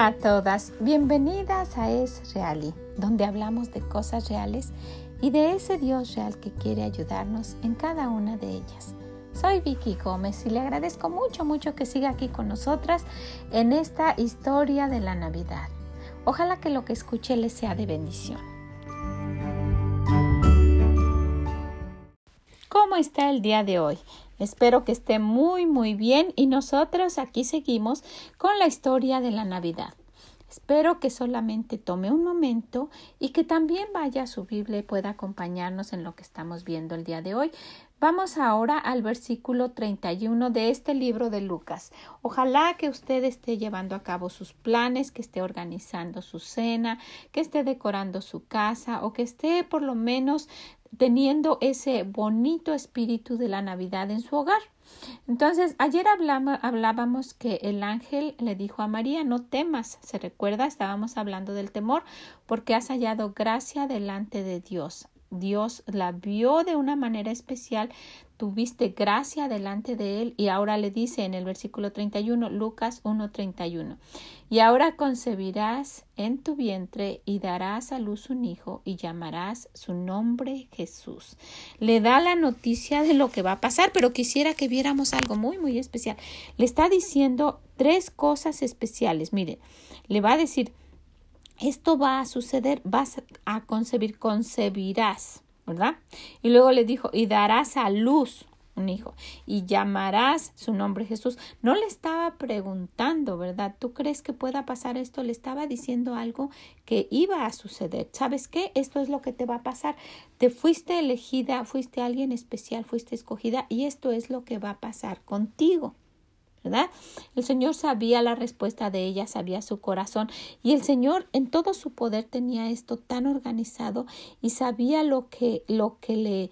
Hola a todas, bienvenidas a Es Reali, donde hablamos de cosas reales y de ese Dios real que quiere ayudarnos en cada una de ellas. Soy Vicky Gómez y le agradezco mucho, mucho que siga aquí con nosotras en esta historia de la Navidad. Ojalá que lo que escuche le sea de bendición. ¿Cómo está el día de hoy? Espero que esté muy muy bien y nosotros aquí seguimos con la historia de la Navidad. Espero que solamente tome un momento y que también vaya a su Biblia y pueda acompañarnos en lo que estamos viendo el día de hoy. Vamos ahora al versículo 31 de este libro de Lucas. Ojalá que usted esté llevando a cabo sus planes, que esté organizando su cena, que esté decorando su casa o que esté por lo menos teniendo ese bonito espíritu de la Navidad en su hogar. Entonces, ayer hablábamos que el ángel le dijo a María, no temas, se recuerda, estábamos hablando del temor, porque has hallado gracia delante de Dios. Dios la vio de una manera especial, tuviste gracia delante de él y ahora le dice en el versículo 31, Lucas 1:31, y ahora concebirás en tu vientre y darás a luz un hijo y llamarás su nombre Jesús. Le da la noticia de lo que va a pasar, pero quisiera que viéramos algo muy, muy especial. Le está diciendo tres cosas especiales. Mire, le va a decir, esto va a suceder, vas a concebir, concebirás ¿verdad? Y luego le dijo, y darás a luz un hijo y llamarás su nombre Jesús. No le estaba preguntando, ¿verdad? ¿Tú crees que pueda pasar esto? Le estaba diciendo algo que iba a suceder. ¿Sabes qué? Esto es lo que te va a pasar. Te fuiste elegida, fuiste alguien especial, fuiste escogida y esto es lo que va a pasar contigo. ¿Verdad? El Señor sabía la respuesta de ella, sabía su corazón y el Señor en todo su poder tenía esto tan organizado y sabía lo que lo que le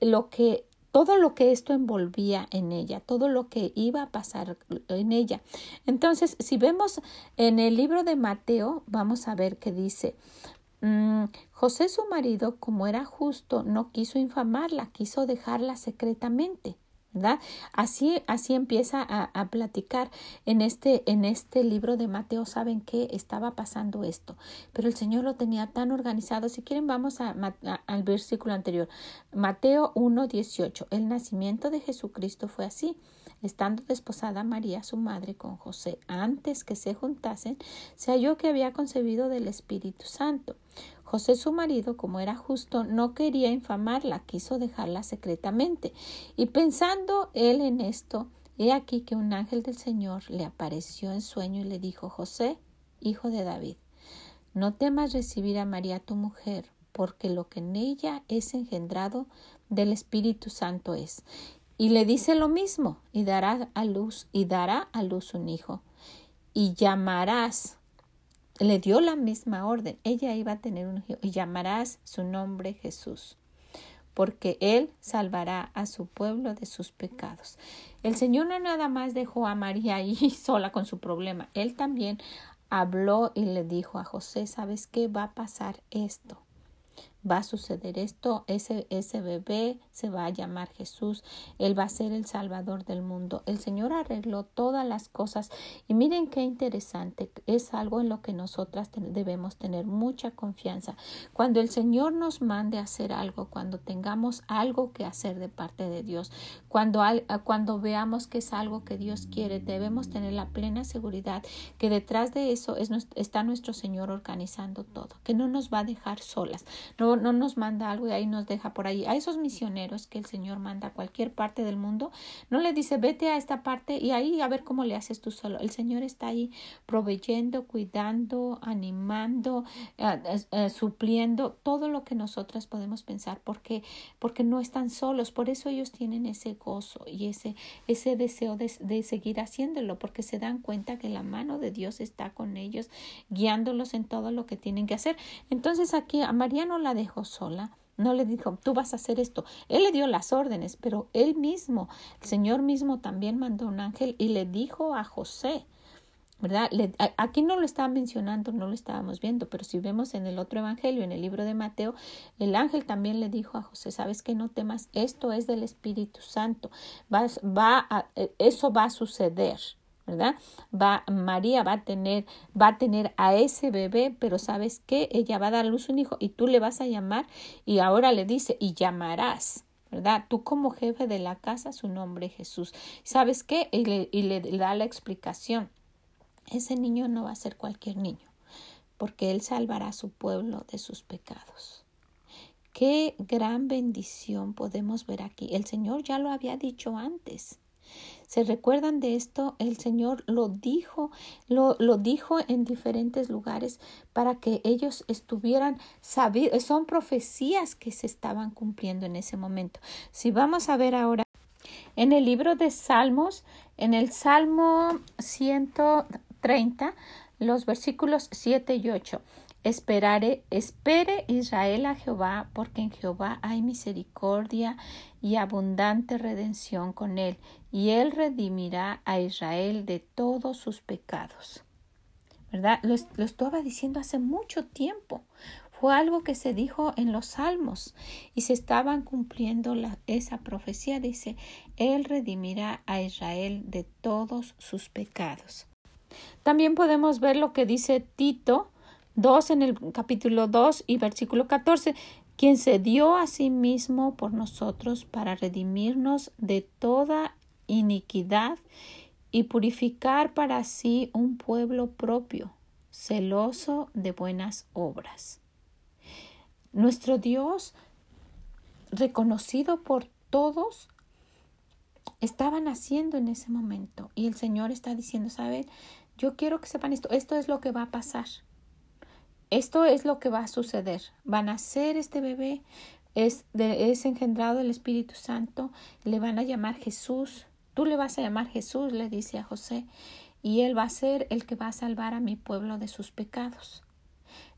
lo que todo lo que esto envolvía en ella, todo lo que iba a pasar en ella. Entonces, si vemos en el libro de Mateo, vamos a ver que dice, mm, José su marido, como era justo, no quiso infamarla, quiso dejarla secretamente. Así, así empieza a, platicar en este, en este libro de Mateo. Saben que estaba pasando esto, pero el Señor lo tenía tan organizado. Si quieren, vamos a, al versículo anterior. Mateo 1, 18. El nacimiento de Jesucristo fue así. Estando desposada María, su madre, con José, antes que se juntasen, se halló que había concebido del Espíritu Santo. José su marido, como era justo, no quería infamarla, quiso dejarla secretamente. Y pensando él en esto, he aquí que un ángel del Señor le apareció en sueño y le dijo José, hijo de David, no temas recibir a María tu mujer, porque lo que en ella es engendrado del Espíritu Santo es. Y le dice lo mismo, y dará a luz, y dará a luz un hijo, y llamarás le dio la misma orden. Ella iba a tener un hijo y llamarás su nombre Jesús, porque él salvará a su pueblo de sus pecados. El Señor no nada más dejó a María ahí sola con su problema. Él también habló y le dijo a José, ¿sabes qué? Va a pasar esto va a suceder esto, ese, ese bebé se va a llamar Jesús, Él va a ser el Salvador del mundo. El Señor arregló todas las cosas y miren qué interesante, es algo en lo que nosotras debemos tener mucha confianza. Cuando el Señor nos mande a hacer algo, cuando tengamos algo que hacer de parte de Dios, cuando, cuando veamos que es algo que Dios quiere, debemos tener la plena seguridad que detrás de eso es, está nuestro Señor organizando todo, que no nos va a dejar solas, no no, nos manda algo y ahí nos deja por ahí. A esos misioneros que el Señor manda a cualquier parte del mundo, no le dice vete a esta parte y ahí a ver cómo le haces tú solo. El Señor está ahí proveyendo, cuidando, animando, eh, eh, supliendo todo lo que nosotras podemos pensar porque, porque no están solos. Por eso ellos tienen ese gozo y ese, ese deseo de, de seguir haciéndolo porque se dan cuenta que la mano de Dios está con ellos guiándolos en todo lo que tienen que hacer. Entonces aquí a María no la dejó sola. No le dijo, tú vas a hacer esto. Él le dio las órdenes, pero él mismo, el Señor mismo también mandó un ángel y le dijo a José, ¿verdad? aquí no lo estaba mencionando, no lo estábamos viendo, pero si vemos en el otro evangelio, en el libro de Mateo, el ángel también le dijo a José, sabes que no temas, esto es del Espíritu Santo, va a, e, eso va a suceder. ¿Verdad? Va, María va a tener, va a tener a ese bebé, pero ¿sabes qué? Ella va a dar a luz un hijo y tú le vas a llamar y ahora le dice, y llamarás. ¿verdad? Tú como jefe de la casa, su nombre Jesús. ¿Sabes qué? Y le, y le da la explicación. Ese niño no va a ser cualquier niño, porque Él salvará a su pueblo de sus pecados. Qué gran bendición podemos ver aquí. El Señor ya lo había dicho antes. ¿Se recuerdan de esto? El Señor lo dijo, lo, lo dijo en diferentes lugares para que ellos estuvieran sabidos. Son profecías que se estaban cumpliendo en ese momento. Si vamos a ver ahora en el libro de Salmos, en el Salmo 130, los versículos 7 y 8. Esperaré, espere Israel a Jehová, porque en Jehová hay misericordia y abundante redención con él, y él redimirá a Israel de todos sus pecados. ¿Verdad? Lo, estaba diciendo hace mucho tiempo. Fue algo que se dijo en los salmos y se estaban cumpliendo esa profecía. Dice, Él redimirá a Israel de todos sus pecados. También podemos ver lo que dice Tito 2 en el capítulo 2 y versículo 14, quien se dio a sí mismo por nosotros para redimirnos de toda iniquidad y purificar para sí un pueblo propio, celoso de buenas obras. Nuestro Dios, reconocido por todos, estaba naciendo en ese momento y el Señor está diciendo, ¿saben? Yo quiero que sepan esto, esto es lo que va a pasar. Esto es lo que va a suceder. Va a nacer este bebé, es, es engendrado del Espíritu Santo, le van a llamar Jesús. Tú le vas a llamar Jesús, le dice a José, y él va a ser el que va a salvar a mi pueblo de sus pecados.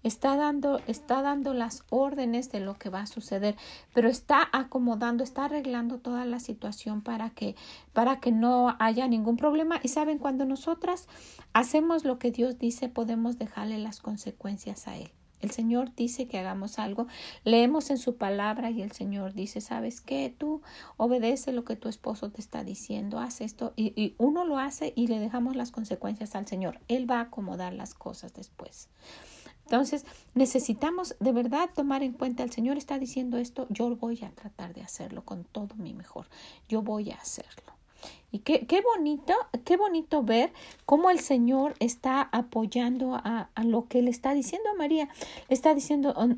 Está dando, está dando las órdenes de lo que va a suceder, pero está acomodando, está arreglando toda la situación para que, para que no haya ningún problema. Y saben, cuando nosotras hacemos lo que Dios dice, podemos dejarle las consecuencias a Él. El Señor dice que hagamos algo, leemos en su palabra y el Señor dice, ¿sabes qué? Tú obedece lo que tu esposo te está diciendo, haz esto y, y, uno lo hace y le dejamos las consecuencias al Señor. Él va a acomodar las cosas después. Entonces, necesitamos de verdad tomar en cuenta, el Señor está diciendo esto, yo voy a tratar de hacerlo con todo mi mejor, yo voy a hacerlo. Y qué, qué bonito, qué bonito ver cómo el Señor está apoyando a, a lo que le está diciendo a María. Está diciendo, oh,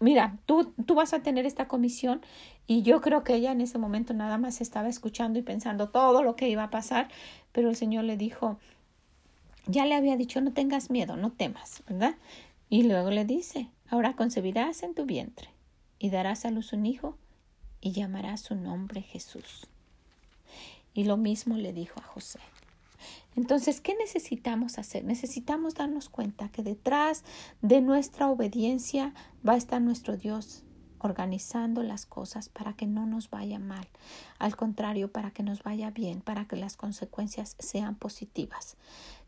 mira, tú, tú vas a tener esta comisión y yo creo que ella en ese momento nada más estaba escuchando y pensando todo lo que iba a pasar, pero el Señor le dijo, ya le había dicho, no tengas miedo, no temas, ¿verdad? Y luego le dice, ahora concebirás en tu vientre y darás a luz un hijo y llamarás su nombre Jesús. Y lo mismo le dijo a José. Entonces, ¿qué necesitamos hacer? Necesitamos darnos cuenta que detrás de nuestra obediencia va a estar nuestro Dios organizando las cosas para que no nos vaya mal, al contrario, para que nos vaya bien, para que las consecuencias sean positivas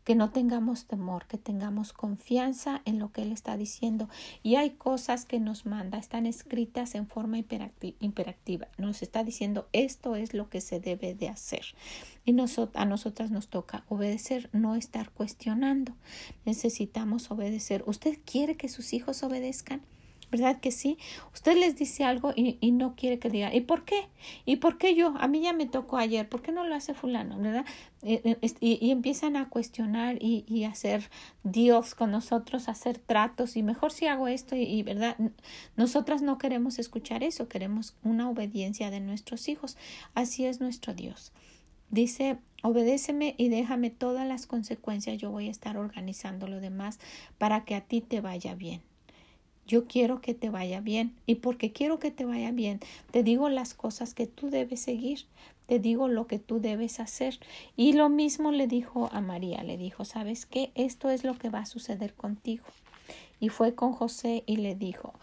que no tengamos temor, que tengamos confianza en lo que Él está diciendo. Y hay cosas que nos manda, están escritas en forma imperativa. Nos está diciendo esto es lo que se debe de hacer. Y a nosotras nos toca obedecer, no estar cuestionando. Necesitamos obedecer. ¿Usted quiere que sus hijos obedezcan? ¿Verdad que sí? Usted les dice algo y, y, no quiere que diga, ¿y por qué? ¿Y por qué yo? A mí ya me tocó ayer, ¿por qué no lo hace fulano? ¿verdad? Eh, eh, y, y, empiezan a cuestionar y, y hacer Dios con nosotros, hacer tratos y mejor si hago esto y, y, verdad, nosotras no queremos escuchar eso, queremos una obediencia de nuestros hijos. Así es nuestro Dios. Dice, obedéceme y déjame todas las consecuencias, yo voy a estar organizando lo demás para que a ti te vaya bien. Yo quiero que te vaya bien y porque quiero que te vaya bien, te digo las cosas que tú debes seguir, te digo lo que tú debes hacer. Y lo mismo le dijo a María, le dijo, ¿sabes qué? Esto es lo que va a suceder contigo. Y fue con José y le dijo,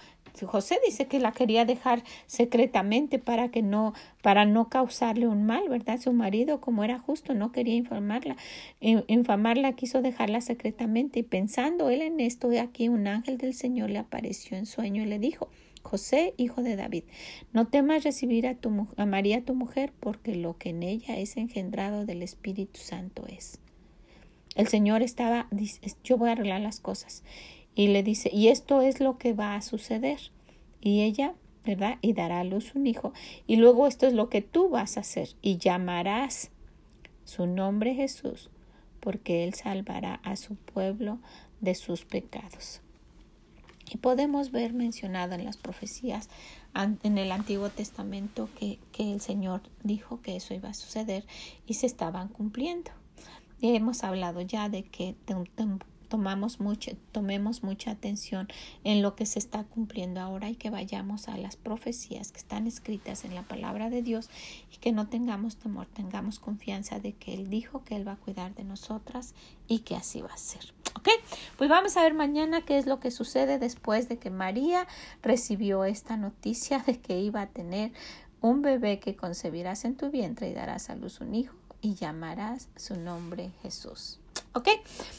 José dice que la quería dejar secretamente para que no, para no causarle un mal, ¿verdad? Su marido, como era justo, no quería informarla, infamarla, quiso dejarla secretamente. Y pensando él en esto, aquí un ángel del Señor le apareció en sueño y le dijo, José, hijo de David, no temas recibir a, tu, a María tu mujer, porque lo que en ella es engendrado del Espíritu Santo es. El Señor estaba, yo voy a arreglar las cosas. Y le dice, y esto es lo que va a suceder. Y ella, ¿verdad? Y dará a luz un hijo. Y luego esto es lo que tú vas a hacer. Y llamarás su nombre Jesús, porque Él salvará a su pueblo de sus pecados. Y podemos ver mencionado en las profecías en el Antiguo Testamento que, que, el Señor dijo que eso iba a suceder y se estaban cumpliendo. Y hemos hablado ya de que tomamos mucho, tomemos mucha atención en lo que se está cumpliendo ahora y que vayamos a las profecías que están escritas en la palabra de Dios y que no tengamos temor, tengamos confianza de que Él dijo que Él va a cuidar de nosotras y que así va a ser. ¿Ok? Pues vamos a ver mañana qué es lo que sucede después de que María recibió esta noticia de que iba a tener un bebé que concebirás en tu vientre y darás a luz un hijo y llamarás su nombre Jesús. ¿Ok?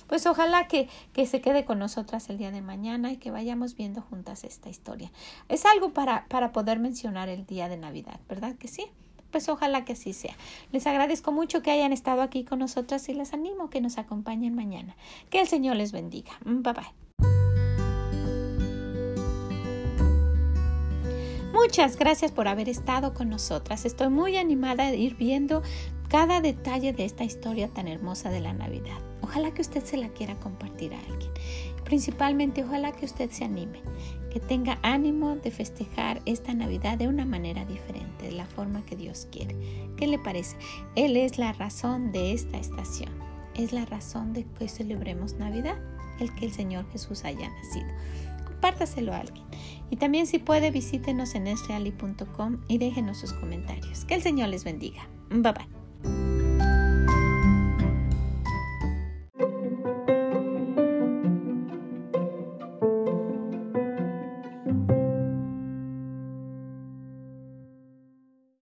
Pues ojalá que, que, se quede con nosotras el día de mañana y que vayamos viendo juntas esta historia. Es algo para, para poder mencionar el día de Navidad, ¿verdad que sí? Pues ojalá que así sea. Les agradezco mucho que hayan estado aquí con nosotras y les animo que nos acompañen mañana. Que el Señor les bendiga. Bye bye. Muchas gracias por haber estado con nosotras. Estoy muy animada de ir viendo cada detalle de esta historia tan hermosa de la Navidad. Ojalá que usted se la quiera compartir a alguien. Principalmente, ojalá que usted se anime, que tenga ánimo de festejar esta Navidad de una manera diferente, de la forma que Dios quiere. ¿Qué le parece? Él es la razón de esta estación. Es la razón de que celebremos Navidad, el que el Señor Jesús haya nacido. Compártaselo a alguien. Y también si puede, visítenos en esreali.com y déjenos sus comentarios. Que el Señor les bendiga. Bye bye.